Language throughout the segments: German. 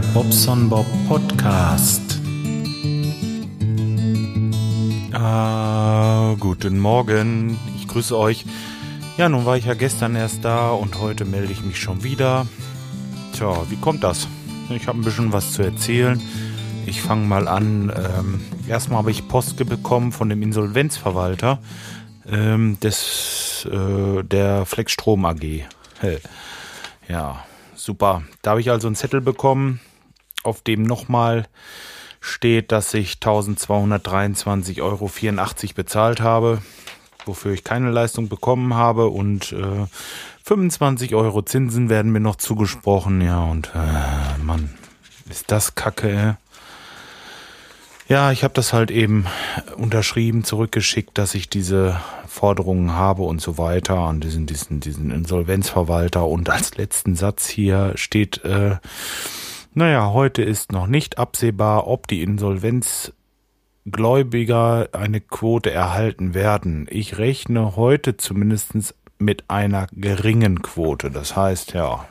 Bobson Bob Podcast. Ah, guten Morgen. Ich grüße euch. Ja, nun war ich ja gestern erst da und heute melde ich mich schon wieder. Tja, wie kommt das? Ich habe ein bisschen was zu erzählen. Ich fange mal an. Ähm, erstmal habe ich Post bekommen von dem Insolvenzverwalter ähm, des, äh, der Flexstrom AG. Ja, super. Da habe ich also einen Zettel bekommen, auf dem nochmal steht, dass ich 1223,84 Euro bezahlt habe, wofür ich keine Leistung bekommen habe und äh, 25 Euro Zinsen werden mir noch zugesprochen. Ja, und äh, Mann, ist das kacke. Ja, ich habe das halt eben unterschrieben, zurückgeschickt, dass ich diese Forderungen habe und so weiter an diesen, diesen, diesen Insolvenzverwalter. Und als letzten Satz hier steht, äh, naja, heute ist noch nicht absehbar, ob die Insolvenzgläubiger eine Quote erhalten werden. Ich rechne heute zumindest mit einer geringen Quote. Das heißt, ja,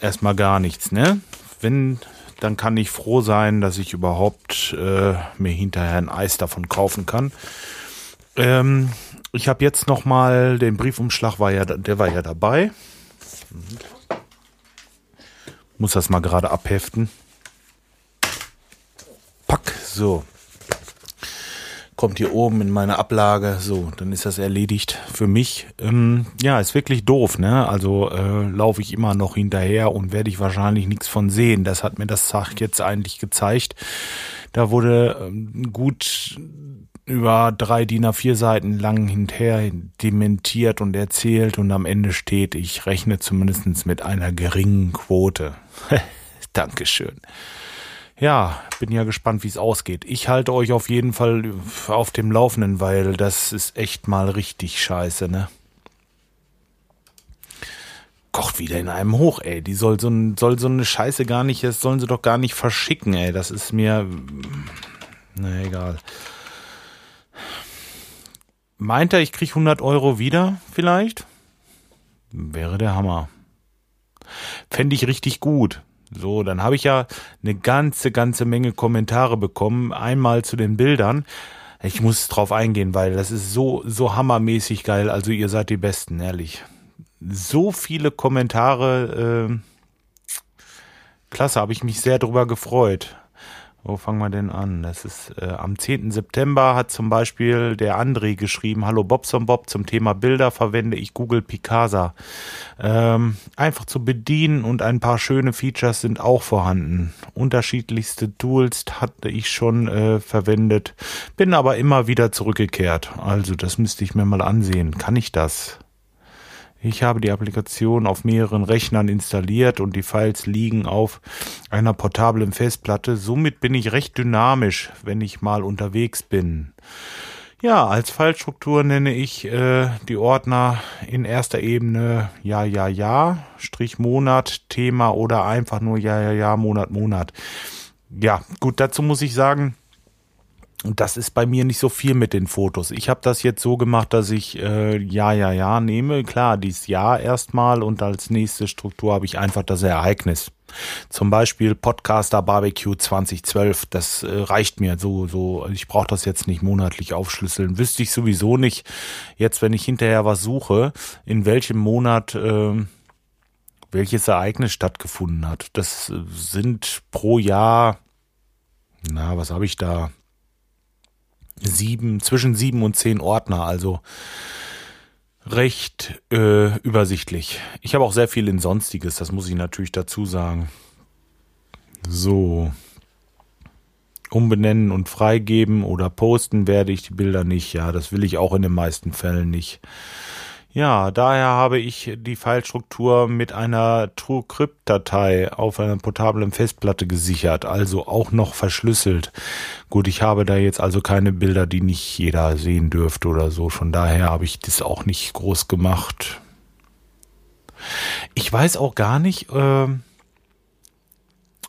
erstmal gar nichts, ne? Wenn dann kann ich froh sein, dass ich überhaupt äh, mir hinterher ein Eis davon kaufen kann. Ähm, ich habe jetzt noch mal den Briefumschlag war ja der war ja dabei. Muss das mal gerade abheften. Pack so kommt hier oben in meine Ablage, so, dann ist das erledigt für mich. Ähm, ja, ist wirklich doof, ne? Also äh, laufe ich immer noch hinterher und werde ich wahrscheinlich nichts von sehen. Das hat mir das Sach jetzt eigentlich gezeigt. Da wurde ähm, gut über drei DIN A4 Seiten lang hinterher dementiert und erzählt und am Ende steht, ich rechne zumindest mit einer geringen Quote. Dankeschön ja, bin ja gespannt, wie es ausgeht. Ich halte euch auf jeden Fall auf dem Laufenden, weil das ist echt mal richtig scheiße, ne? Kocht wieder in einem hoch, ey. Die soll so, soll so eine Scheiße gar nicht, das sollen sie doch gar nicht verschicken, ey. Das ist mir, na egal. Meint er, ich krieg 100 Euro wieder, vielleicht? Wäre der Hammer. Fände ich richtig gut. So, dann habe ich ja eine ganze, ganze Menge Kommentare bekommen. Einmal zu den Bildern. Ich muss drauf eingehen, weil das ist so, so hammermäßig geil. Also ihr seid die Besten, ehrlich. So viele Kommentare. Äh, klasse, habe ich mich sehr drüber gefreut. Wo fangen wir denn an? Das ist äh, am 10. September hat zum Beispiel der André geschrieben, Hallo Bobson Bob, zum Thema Bilder verwende ich Google Picasa. Ähm, einfach zu bedienen und ein paar schöne Features sind auch vorhanden. Unterschiedlichste Tools hatte ich schon äh, verwendet, bin aber immer wieder zurückgekehrt. Also das müsste ich mir mal ansehen. Kann ich das? Ich habe die Applikation auf mehreren Rechnern installiert und die Files liegen auf einer portablen Festplatte. Somit bin ich recht dynamisch, wenn ich mal unterwegs bin. Ja, als Fallstruktur nenne ich äh, die Ordner in erster Ebene Ja, Ja, Ja, Strich Monat, Thema oder einfach nur Ja, Ja, Ja, Monat, Monat. Ja, gut, dazu muss ich sagen, und das ist bei mir nicht so viel mit den Fotos. Ich habe das jetzt so gemacht, dass ich äh, ja, ja, ja nehme. Klar, dies Ja erstmal und als nächste Struktur habe ich einfach das Ereignis. Zum Beispiel Podcaster Barbecue 2012. Das äh, reicht mir so. so. Ich brauche das jetzt nicht monatlich aufschlüsseln. Wüsste ich sowieso nicht. Jetzt, wenn ich hinterher was suche, in welchem Monat äh, welches Ereignis stattgefunden hat. Das äh, sind pro Jahr. Na, was habe ich da? Sieben, zwischen sieben und zehn Ordner, also recht äh, übersichtlich. Ich habe auch sehr viel in Sonstiges, das muss ich natürlich dazu sagen. So. Umbenennen und freigeben oder posten werde ich die Bilder nicht. Ja, das will ich auch in den meisten Fällen nicht. Ja, daher habe ich die Filestruktur mit einer TrueCrypt-Datei auf einer portablen Festplatte gesichert, also auch noch verschlüsselt. Gut, ich habe da jetzt also keine Bilder, die nicht jeder sehen dürfte oder so. Von daher habe ich das auch nicht groß gemacht. Ich weiß auch gar nicht, äh,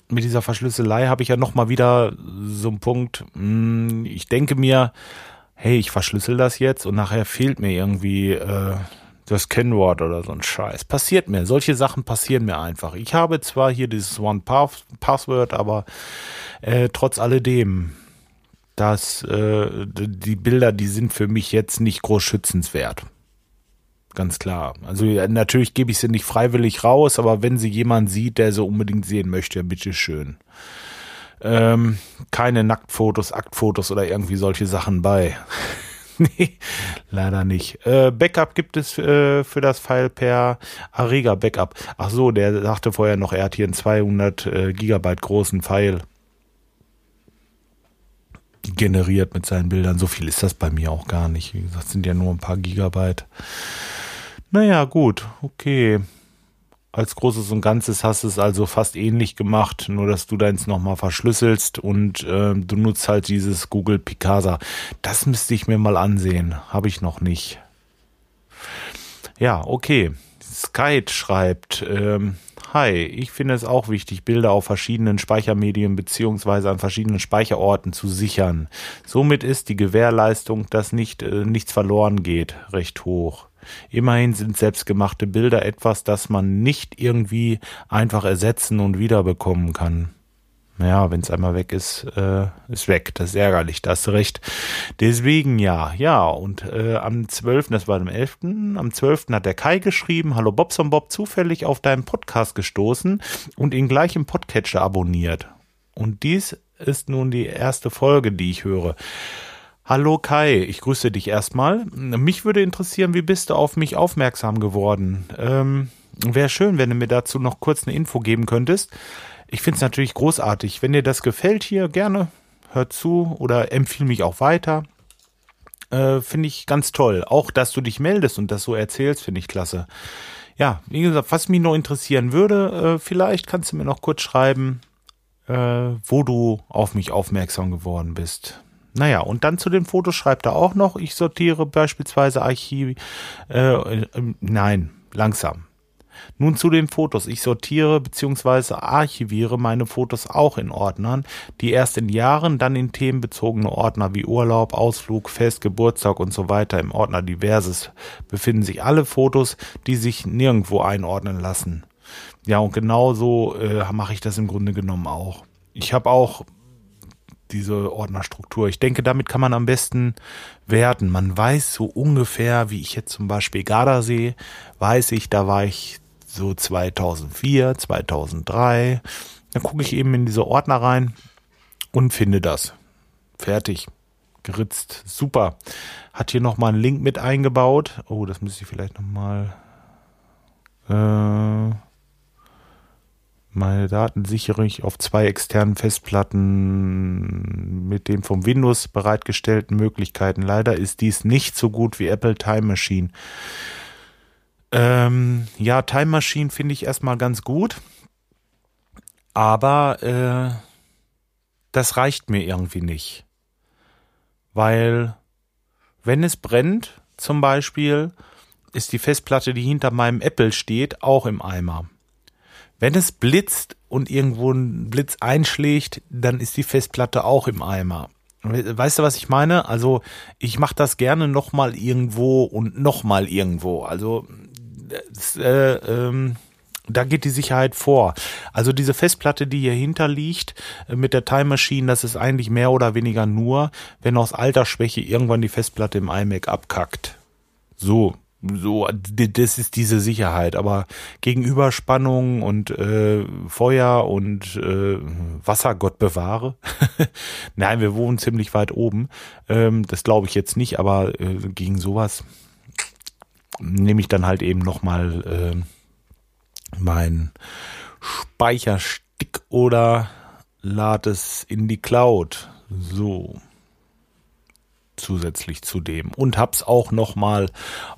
mit dieser Verschlüsselei habe ich ja noch mal wieder so einen Punkt. Hm, ich denke mir, hey, ich verschlüssel das jetzt und nachher fehlt mir irgendwie äh, das Kennwort oder so ein Scheiß. Passiert mir. Solche Sachen passieren mir einfach. Ich habe zwar hier dieses One Password, aber äh, trotz alledem, dass äh, die Bilder, die sind für mich jetzt nicht groß schützenswert. Ganz klar. Also natürlich gebe ich sie nicht freiwillig raus, aber wenn sie jemand sieht, der sie unbedingt sehen möchte, bitteschön. Ähm, keine Nacktfotos, Aktfotos oder irgendwie solche Sachen bei. nee, leider nicht. Äh, Backup gibt es äh, für das File per Arega Backup. Ach so, der sagte vorher noch, er hat hier einen 200 äh, Gigabyte großen File generiert mit seinen Bildern. So viel ist das bei mir auch gar nicht. Wie gesagt, sind ja nur ein paar Gigabyte. Naja, gut, okay als Großes und Ganzes hast es also fast ähnlich gemacht, nur dass du deins nochmal verschlüsselst und äh, du nutzt halt dieses Google Picasa. Das müsste ich mir mal ansehen. Habe ich noch nicht. Ja, okay. Skype schreibt, ähm, Hi, ich finde es auch wichtig, Bilder auf verschiedenen Speichermedien beziehungsweise an verschiedenen Speicherorten zu sichern. Somit ist die Gewährleistung, dass nicht, äh, nichts verloren geht, recht hoch. Immerhin sind selbstgemachte Bilder etwas, das man nicht irgendwie einfach ersetzen und wiederbekommen kann. Naja, wenn es einmal weg ist, äh, ist weg. Das ist ärgerlich, da hast recht. Deswegen ja, ja. Und äh, am 12., das war am 11., am 12. hat der Kai geschrieben, Hallo Bobson Bob, zufällig auf deinen Podcast gestoßen und ihn gleich im Podcatcher abonniert. Und dies ist nun die erste Folge, die ich höre. Hallo Kai, ich grüße dich erstmal. Mich würde interessieren, wie bist du auf mich aufmerksam geworden? Ähm, Wäre schön, wenn du mir dazu noch kurz eine Info geben könntest. Ich finde es natürlich großartig. Wenn dir das gefällt hier, gerne hör zu oder empfiehl mich auch weiter. Äh, finde ich ganz toll. Auch, dass du dich meldest und das so erzählst, finde ich klasse. Ja, wie gesagt, was mich noch interessieren würde, äh, vielleicht kannst du mir noch kurz schreiben, äh, wo du auf mich aufmerksam geworden bist. Naja, und dann zu den Fotos schreibt er auch noch, ich sortiere beispielsweise Archiv, äh, äh, nein, langsam. Nun zu den Fotos. Ich sortiere bzw. archiviere meine Fotos auch in Ordnern, die erst in Jahren dann in themenbezogene Ordner wie Urlaub, Ausflug, Fest, Geburtstag und so weiter im Ordner Diverses befinden sich alle Fotos, die sich nirgendwo einordnen lassen. Ja, und genauso äh, mache ich das im Grunde genommen auch. Ich habe auch diese Ordnerstruktur. Ich denke, damit kann man am besten werten. Man weiß so ungefähr, wie ich jetzt zum Beispiel Gardasee, weiß ich, da war ich so 2004, 2003. Dann gucke ich eben in diese Ordner rein und finde das. Fertig. Geritzt. Super. Hat hier nochmal einen Link mit eingebaut. Oh, das müsste ich vielleicht nochmal. Äh meine Daten sichere ich auf zwei externen Festplatten mit den vom Windows bereitgestellten Möglichkeiten. Leider ist dies nicht so gut wie Apple Time Machine. Ähm, ja, Time Machine finde ich erstmal ganz gut, aber äh, das reicht mir irgendwie nicht. Weil, wenn es brennt, zum Beispiel, ist die Festplatte, die hinter meinem Apple steht, auch im Eimer. Wenn es blitzt und irgendwo ein Blitz einschlägt, dann ist die Festplatte auch im Eimer. Weißt du, was ich meine? Also ich mache das gerne nochmal irgendwo und nochmal irgendwo. Also das, äh, ähm, da geht die Sicherheit vor. Also diese Festplatte, die hier hinter liegt äh, mit der Time Machine, das ist eigentlich mehr oder weniger nur, wenn aus Altersschwäche irgendwann die Festplatte im iMac abkackt. So, so, das ist diese Sicherheit. Aber Gegenüberspannung und äh, Feuer und äh, Wasser, Gott bewahre. Nein, wir wohnen ziemlich weit oben. Ähm, das glaube ich jetzt nicht, aber äh, gegen sowas nehme ich dann halt eben nochmal äh, mein Speicherstick oder lade es in die Cloud. So zusätzlich zu dem und hab's auch noch mal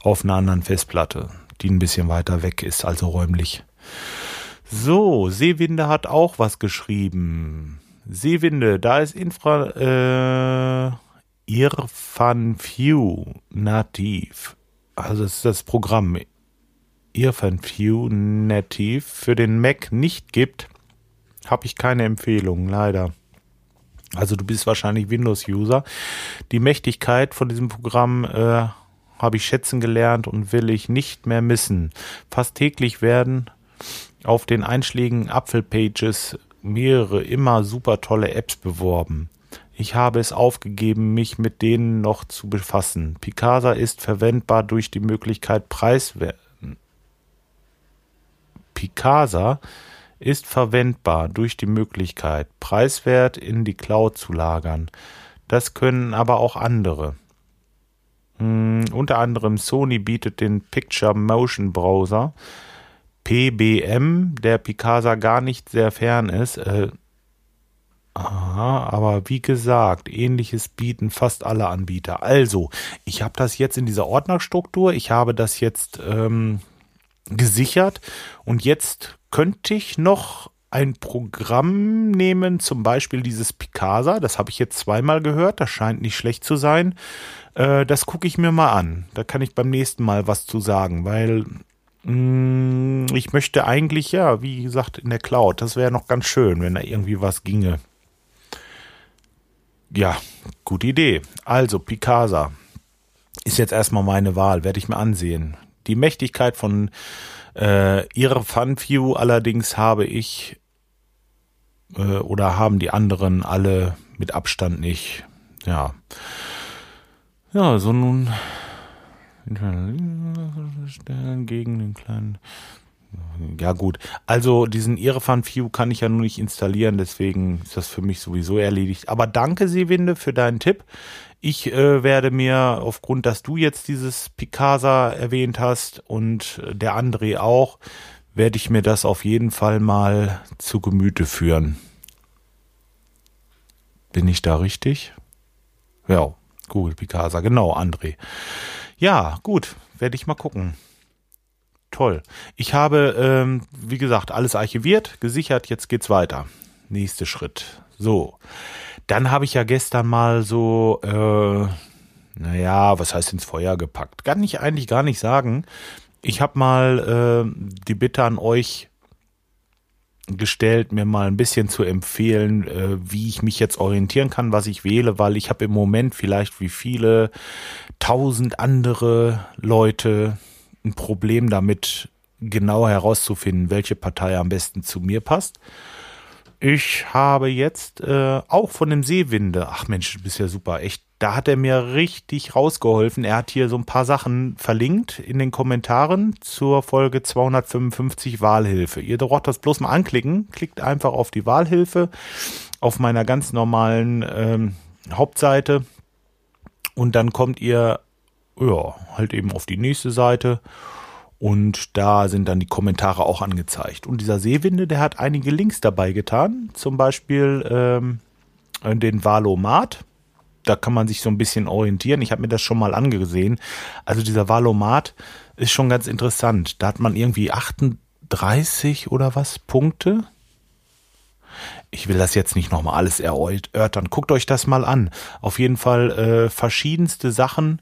auf einer anderen Festplatte, die ein bisschen weiter weg ist, also räumlich. So, Seewinde hat auch was geschrieben. Seewinde, da ist Infra äh, Irfan View nativ. Also das ist das Programm Irfan View nativ für den Mac nicht gibt, habe ich keine Empfehlung, leider. Also du bist wahrscheinlich Windows-User. Die Mächtigkeit von diesem Programm äh, habe ich schätzen gelernt und will ich nicht mehr missen. Fast täglich werden auf den einschlägigen Apfelpages mehrere immer super tolle Apps beworben. Ich habe es aufgegeben, mich mit denen noch zu befassen. Picasa ist verwendbar durch die Möglichkeit preiswert. Picasa ist verwendbar durch die Möglichkeit, preiswert in die Cloud zu lagern. Das können aber auch andere. Hm, unter anderem Sony bietet den Picture Motion Browser PBM, der Picasa gar nicht sehr fern ist. Äh, aha, aber wie gesagt, ähnliches bieten fast alle Anbieter. Also, ich habe das jetzt in dieser Ordnerstruktur, ich habe das jetzt ähm, gesichert und jetzt könnte ich noch ein Programm nehmen, zum Beispiel dieses Picasa, das habe ich jetzt zweimal gehört, das scheint nicht schlecht zu sein. Äh, das gucke ich mir mal an. Da kann ich beim nächsten Mal was zu sagen, weil mh, mm, ich möchte eigentlich, ja, wie gesagt, in der Cloud. Das wäre noch ganz schön, wenn da irgendwie was ginge. Ja, gute Idee. Also, Picasa ist jetzt erstmal meine Wahl, werde ich mir ansehen. Die Mächtigkeit von äh, ihre Funview allerdings habe ich äh, oder haben die anderen alle mit Abstand nicht. Ja. Ja, so nun gegen den kleinen. Ja gut, also diesen Irrefan View kann ich ja nur nicht installieren, deswegen ist das für mich sowieso erledigt. Aber danke, Seewinde, für deinen Tipp. Ich äh, werde mir aufgrund, dass du jetzt dieses Picasa erwähnt hast und der André auch, werde ich mir das auf jeden Fall mal zu Gemüte führen. Bin ich da richtig? Ja, Google Picasa, genau, André. Ja, gut, werde ich mal gucken. Toll. Ich habe, ähm, wie gesagt, alles archiviert, gesichert, jetzt geht's weiter. Nächster Schritt. So. Dann habe ich ja gestern mal so, äh, naja, was heißt ins Feuer gepackt? Kann ich eigentlich gar nicht sagen. Ich habe mal äh, die Bitte an euch gestellt, mir mal ein bisschen zu empfehlen, äh, wie ich mich jetzt orientieren kann, was ich wähle, weil ich habe im Moment vielleicht wie viele tausend andere Leute ein Problem damit, genau herauszufinden, welche Partei am besten zu mir passt. Ich habe jetzt äh, auch von dem Seewinde, ach Mensch, du bist ja super, echt, da hat er mir richtig rausgeholfen. Er hat hier so ein paar Sachen verlinkt in den Kommentaren zur Folge 255 Wahlhilfe. Ihr braucht das bloß mal anklicken, klickt einfach auf die Wahlhilfe auf meiner ganz normalen ähm, Hauptseite und dann kommt ihr ja halt eben auf die nächste Seite und da sind dann die Kommentare auch angezeigt. Und dieser Seewinde, der hat einige Links dabei getan. Zum Beispiel ähm, den Valomat. Da kann man sich so ein bisschen orientieren. Ich habe mir das schon mal angesehen. Also dieser Valomat ist schon ganz interessant. Da hat man irgendwie 38 oder was Punkte. Ich will das jetzt nicht nochmal alles erörtern. Guckt euch das mal an. Auf jeden Fall äh, verschiedenste Sachen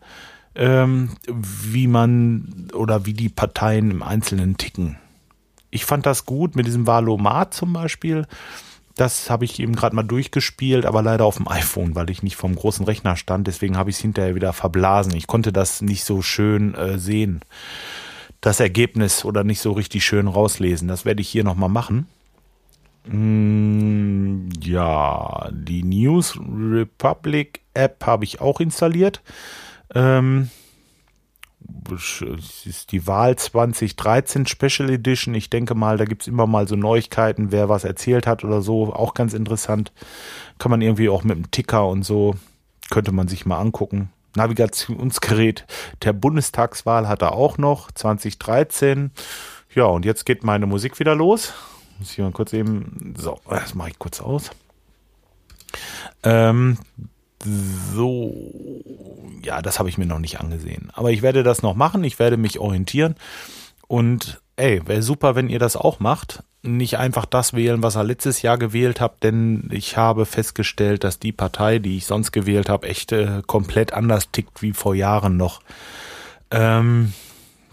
ähm, wie man oder wie die Parteien im Einzelnen ticken. Ich fand das gut mit diesem Valomat zum Beispiel. Das habe ich eben gerade mal durchgespielt, aber leider auf dem iPhone, weil ich nicht vom großen Rechner stand. Deswegen habe ich es hinterher wieder verblasen. Ich konnte das nicht so schön äh, sehen. Das Ergebnis oder nicht so richtig schön rauslesen. Das werde ich hier nochmal machen. Mm, ja, die News Republic App habe ich auch installiert. Ähm, es ist die Wahl 2013 Special Edition. Ich denke mal, da gibt es immer mal so Neuigkeiten, wer was erzählt hat oder so. Auch ganz interessant. Kann man irgendwie auch mit dem Ticker und so, könnte man sich mal angucken. Navigationsgerät der Bundestagswahl hat er auch noch, 2013. Ja, und jetzt geht meine Musik wieder los. Muss ich mal kurz eben, so, das mache ich kurz aus. Ähm, so, ja, das habe ich mir noch nicht angesehen. Aber ich werde das noch machen, ich werde mich orientieren. Und ey, wäre super, wenn ihr das auch macht. Nicht einfach das wählen, was ihr letztes Jahr gewählt habt, denn ich habe festgestellt, dass die Partei, die ich sonst gewählt habe, echt äh, komplett anders tickt wie vor Jahren noch. Ähm,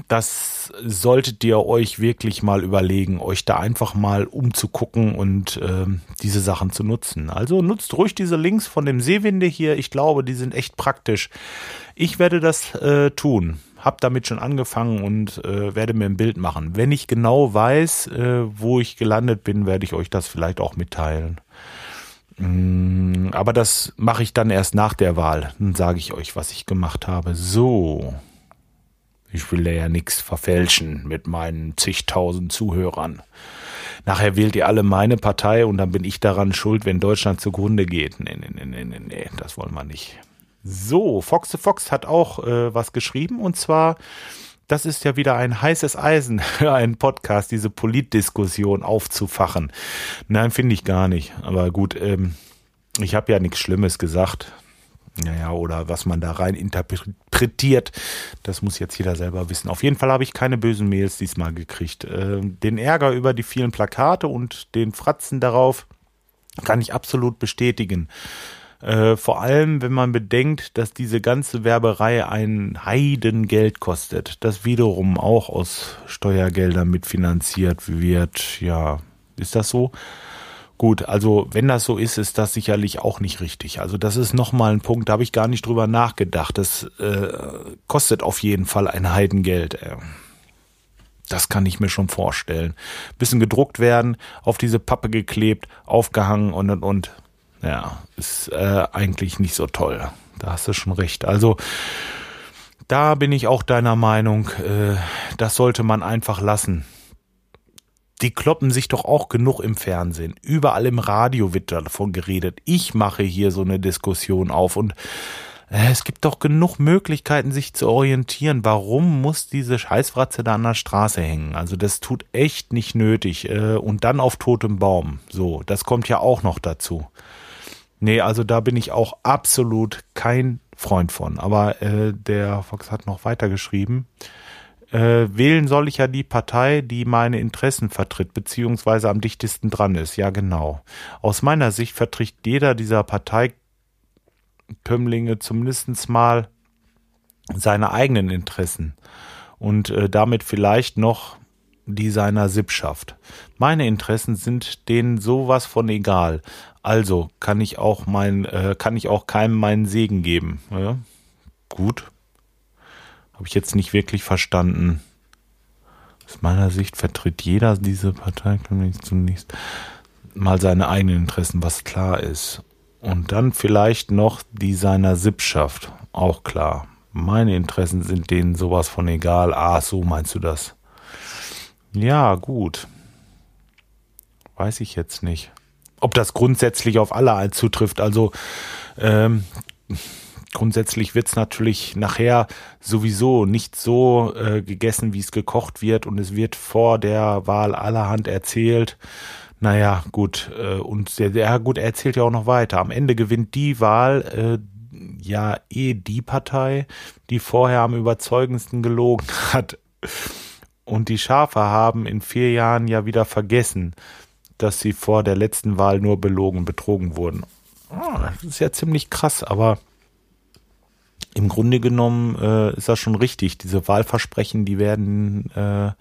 das solltet ihr euch wirklich mal überlegen, euch da einfach mal umzugucken und äh, diese Sachen zu nutzen. Also nutzt ruhig diese Links von dem Seewinde hier. Ich glaube, die sind echt praktisch. Ich werde das äh, tun. Hab damit schon angefangen und äh, werde mir ein Bild machen. Wenn ich genau weiß, äh, wo ich gelandet bin, werde ich euch das vielleicht auch mitteilen. Mm, aber das mache ich dann erst nach der Wahl. Dann sage ich euch, was ich gemacht habe. So. Ich will ja nichts verfälschen mit meinen zigtausend Zuhörern. Nachher wählt ihr alle meine Partei und dann bin ich daran schuld, wenn Deutschland zugrunde geht. Nee, nee, nee, nee, nee, das wollen wir nicht. So, Fox the Fox hat auch äh, was geschrieben und zwar, das ist ja wieder ein heißes Eisen für einen Podcast, diese Politdiskussion aufzufachen. Nein, finde ich gar nicht. Aber gut, ähm, ich habe ja nichts Schlimmes gesagt. Naja, oder was man da rein interpretiert, das muss jetzt jeder selber wissen. Auf jeden Fall habe ich keine bösen Mails diesmal gekriegt. Äh, den Ärger über die vielen Plakate und den Fratzen darauf kann ich absolut bestätigen. Äh, vor allem, wenn man bedenkt, dass diese ganze Werberei ein Heidengeld kostet, das wiederum auch aus Steuergeldern mitfinanziert wird. Ja, ist das so? Gut, also wenn das so ist, ist das sicherlich auch nicht richtig. Also das ist nochmal ein Punkt, da habe ich gar nicht drüber nachgedacht. Das äh, kostet auf jeden Fall ein Heidengeld. Äh. Das kann ich mir schon vorstellen. Bisschen gedruckt werden, auf diese Pappe geklebt, aufgehangen und und und. Ja, ist äh, eigentlich nicht so toll. Da hast du schon recht. Also da bin ich auch deiner Meinung, äh, das sollte man einfach lassen die kloppen sich doch auch genug im Fernsehen. Überall im Radio wird davon geredet. Ich mache hier so eine Diskussion auf und äh, es gibt doch genug Möglichkeiten, sich zu orientieren. Warum muss diese Scheißfratze da an der Straße hängen? Also das tut echt nicht nötig. Äh, und dann auf totem Baum. So, das kommt ja auch noch dazu. Nee, also da bin ich auch absolut kein Freund von. Aber äh, der Fox hat noch weiter geschrieben äh, wählen soll ich ja die Partei, die meine Interessen vertritt, beziehungsweise am dichtesten dran ist. Ja, genau. Aus meiner Sicht vertritt jeder dieser Parteikömmlinge zumindest mal seine eigenen Interessen und äh, damit vielleicht noch die seiner Sippschaft. Meine Interessen sind denen sowas von egal. Also kann ich auch mein, äh, kann ich auch keinem meinen Segen geben. Ja? Gut. Habe ich jetzt nicht wirklich verstanden. Aus meiner Sicht vertritt jeder diese Partei zunächst mal seine eigenen Interessen, was klar ist. Und dann vielleicht noch die seiner Sippschaft, auch klar. Meine Interessen sind denen sowas von egal. Ah, so meinst du das? Ja, gut. Weiß ich jetzt nicht. Ob das grundsätzlich auf alle zutrifft. Also, ähm, grundsätzlich wird es natürlich nachher sowieso nicht so äh, gegessen, wie es gekocht wird und es wird vor der Wahl allerhand erzählt. Naja, gut, äh, und der, ja gut, er erzählt ja auch noch weiter. Am Ende gewinnt die Wahl äh, ja eh die Partei, die vorher am überzeugendsten gelogen hat. Und die Schafe haben in vier Jahren ja wieder vergessen, dass sie vor der letzten Wahl nur belogen, betrogen wurden. Oh, das ist ja ziemlich krass, aber im Grunde genommen äh, ist das schon richtig. Diese Wahlversprechen, die werden äh,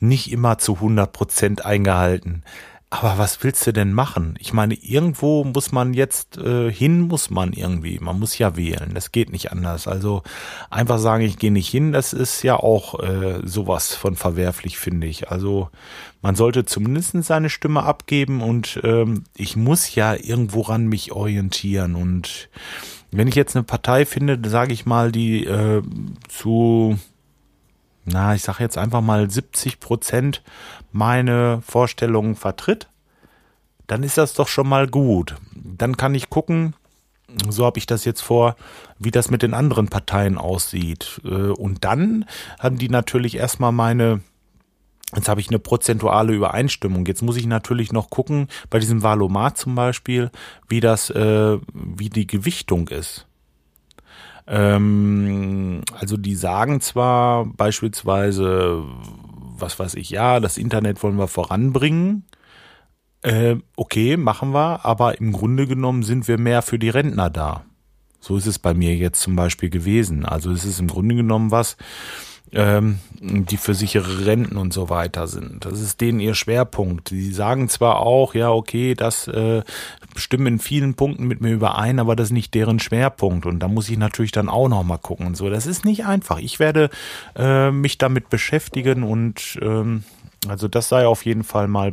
nicht immer zu 100 Prozent eingehalten. Aber was willst du denn machen? Ich meine, irgendwo muss man jetzt äh, hin, muss man irgendwie. Man muss ja wählen. Das geht nicht anders. Also einfach sagen, ich gehe nicht hin, das ist ja auch äh, sowas von verwerflich, finde ich. Also man sollte zumindest seine Stimme abgeben und ähm, ich muss ja irgendwo ran mich orientieren und wenn ich jetzt eine Partei finde, sage ich mal, die äh, zu, na, ich sage jetzt einfach mal 70 Prozent meine Vorstellungen vertritt, dann ist das doch schon mal gut. Dann kann ich gucken, so habe ich das jetzt vor, wie das mit den anderen Parteien aussieht. Äh, und dann haben die natürlich erstmal meine Jetzt habe ich eine prozentuale Übereinstimmung. Jetzt muss ich natürlich noch gucken, bei diesem Valomat zum Beispiel, wie das, äh, wie die Gewichtung ist. Ähm, also die sagen zwar beispielsweise, was weiß ich, ja, das Internet wollen wir voranbringen. Äh, okay, machen wir, aber im Grunde genommen sind wir mehr für die Rentner da. So ist es bei mir jetzt zum Beispiel gewesen. Also es ist im Grunde genommen was, ähm, die für sichere Renten und so weiter sind. Das ist denen ihr Schwerpunkt. Die sagen zwar auch, ja, okay, das äh, stimmen in vielen Punkten mit mir überein, aber das ist nicht deren Schwerpunkt. Und da muss ich natürlich dann auch noch mal gucken und so. Das ist nicht einfach. Ich werde äh, mich damit beschäftigen und ähm, also das sei auf jeden Fall mal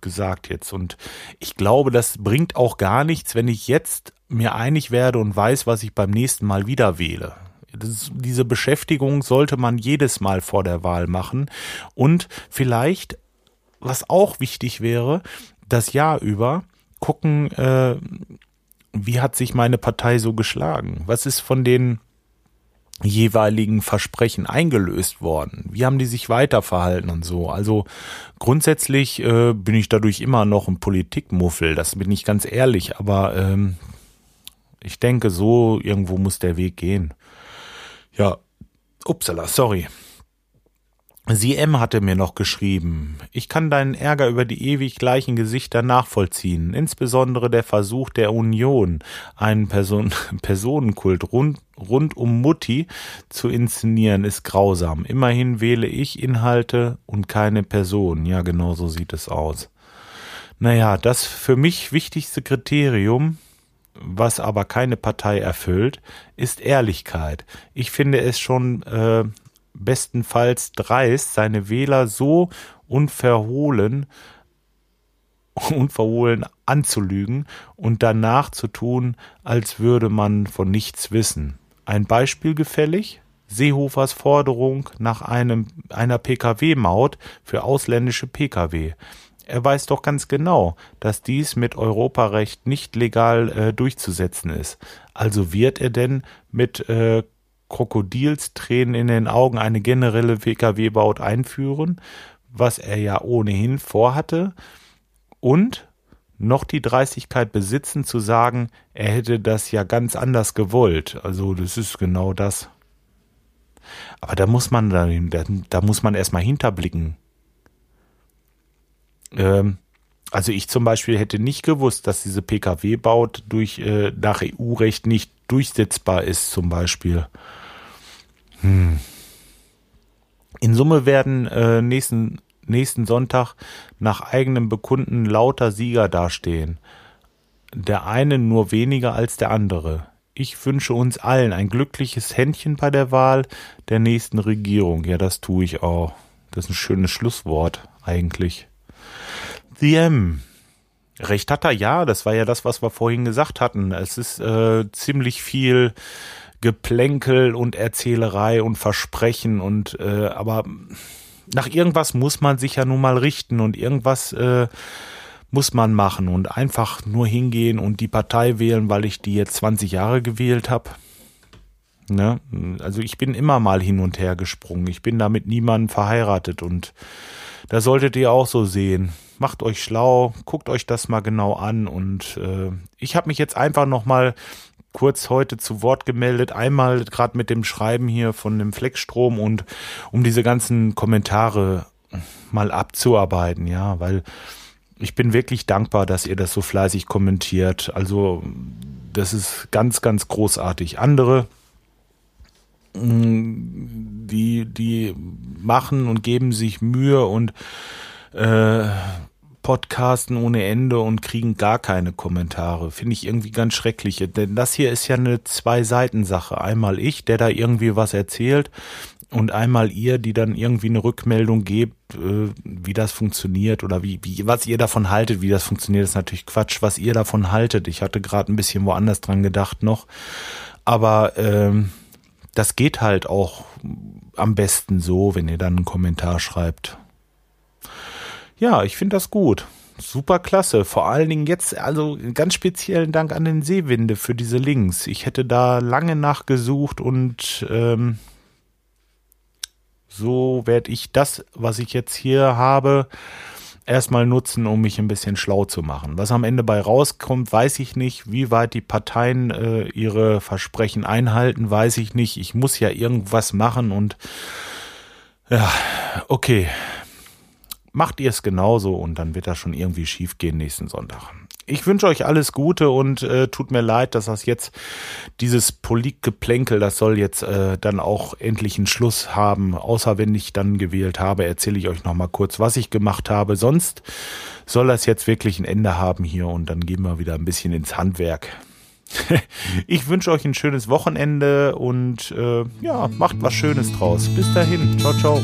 gesagt jetzt. Und ich glaube, das bringt auch gar nichts, wenn ich jetzt mir einig werde und weiß, was ich beim nächsten Mal wieder wähle. Das, diese Beschäftigung sollte man jedes Mal vor der Wahl machen. Und vielleicht, was auch wichtig wäre, das Jahr über gucken, äh, wie hat sich meine Partei so geschlagen? Was ist von den jeweiligen Versprechen eingelöst worden? Wie haben die sich weiterverhalten und so? Also grundsätzlich äh, bin ich dadurch immer noch ein Politikmuffel, das bin ich ganz ehrlich, aber ähm, ich denke, so irgendwo muss der Weg gehen. Ja, upsala, sorry. Sie M hatte mir noch geschrieben, ich kann deinen Ärger über die ewig gleichen Gesichter nachvollziehen, insbesondere der Versuch der Union, einen Person Personenkult rund, rund um Mutti zu inszenieren, ist grausam. Immerhin wähle ich Inhalte und keine Person. Ja, genau so sieht es aus. Naja, das für mich wichtigste Kriterium was aber keine Partei erfüllt, ist Ehrlichkeit. Ich finde es schon äh, bestenfalls dreist, seine Wähler so unverhohlen, unverhohlen anzulügen und danach zu tun, als würde man von nichts wissen. Ein Beispiel gefällig? Seehofers Forderung nach einem, einer Pkw-Maut für ausländische Pkw. Er weiß doch ganz genau, dass dies mit Europarecht nicht legal äh, durchzusetzen ist. Also wird er denn mit äh, Krokodilstränen in den Augen eine generelle Pkw-Baut einführen, was er ja ohnehin vorhatte, und noch die Dreistigkeit besitzen zu sagen, er hätte das ja ganz anders gewollt. Also das ist genau das. Aber da muss man da, da muss man erstmal hinterblicken. Ähm, also ich zum Beispiel hätte nicht gewusst, dass diese Pkw-Baut durch äh, nach EU-Recht nicht durchsetzbar ist, zum Beispiel. Hm. In Summe werden äh, nächsten, nächsten Sonntag nach eigenem Bekunden lauter Sieger dastehen. Der eine nur weniger als der andere. Ich wünsche uns allen ein glückliches Händchen bei der Wahl der nächsten Regierung. Ja, das tue ich auch. Das ist ein schönes Schlusswort eigentlich. The M. Recht hat er, ja, das war ja das, was wir vorhin gesagt hatten. Es ist äh, ziemlich viel Geplänkel und Erzählerei und Versprechen und äh, aber nach irgendwas muss man sich ja nun mal richten und irgendwas äh, muss man machen und einfach nur hingehen und die Partei wählen, weil ich die jetzt 20 Jahre gewählt habe. Ne? Also ich bin immer mal hin und her gesprungen. Ich bin da mit niemandem verheiratet und da solltet ihr auch so sehen. Macht euch schlau, guckt euch das mal genau an und äh, ich habe mich jetzt einfach noch mal kurz heute zu Wort gemeldet. Einmal gerade mit dem Schreiben hier von dem Fleckstrom und um diese ganzen Kommentare mal abzuarbeiten, ja, weil ich bin wirklich dankbar, dass ihr das so fleißig kommentiert. Also das ist ganz, ganz großartig. Andere die, die machen und geben sich Mühe und äh, podcasten ohne Ende und kriegen gar keine Kommentare. Finde ich irgendwie ganz schrecklich. Denn das hier ist ja eine Zwei-Seiten-Sache. Einmal ich, der da irgendwie was erzählt und einmal ihr, die dann irgendwie eine Rückmeldung gebt, äh, wie das funktioniert oder wie, wie, was ihr davon haltet, wie das funktioniert, ist natürlich Quatsch, was ihr davon haltet. Ich hatte gerade ein bisschen woanders dran gedacht noch. Aber ähm, das geht halt auch am besten so, wenn ihr dann einen Kommentar schreibt. Ja, ich finde das gut. Super klasse. Vor allen Dingen jetzt, also ganz speziellen Dank an den Seewinde für diese Links. Ich hätte da lange nachgesucht und ähm, so werde ich das, was ich jetzt hier habe, erstmal nutzen, um mich ein bisschen schlau zu machen. Was am Ende bei rauskommt, weiß ich nicht. Wie weit die Parteien äh, ihre Versprechen einhalten, weiß ich nicht. Ich muss ja irgendwas machen und ja, okay. Macht ihr es genauso und dann wird das schon irgendwie schief gehen nächsten Sonntag. ich wünsche euch alles Gute und äh, tut mir leid, dass das jetzt dieses Politgeplänkel, das soll jetzt äh, dann auch endlich einen Schluss haben. Außer wenn ich dann gewählt habe, erzähle ich euch noch mal kurz, was ich gemacht habe. Sonst soll das jetzt wirklich ein Ende haben hier und dann gehen wir wieder ein bisschen ins Handwerk. ich wünsche euch ein schönes Wochenende und äh, ja, macht was Schönes draus. Bis dahin. Ciao, ciao.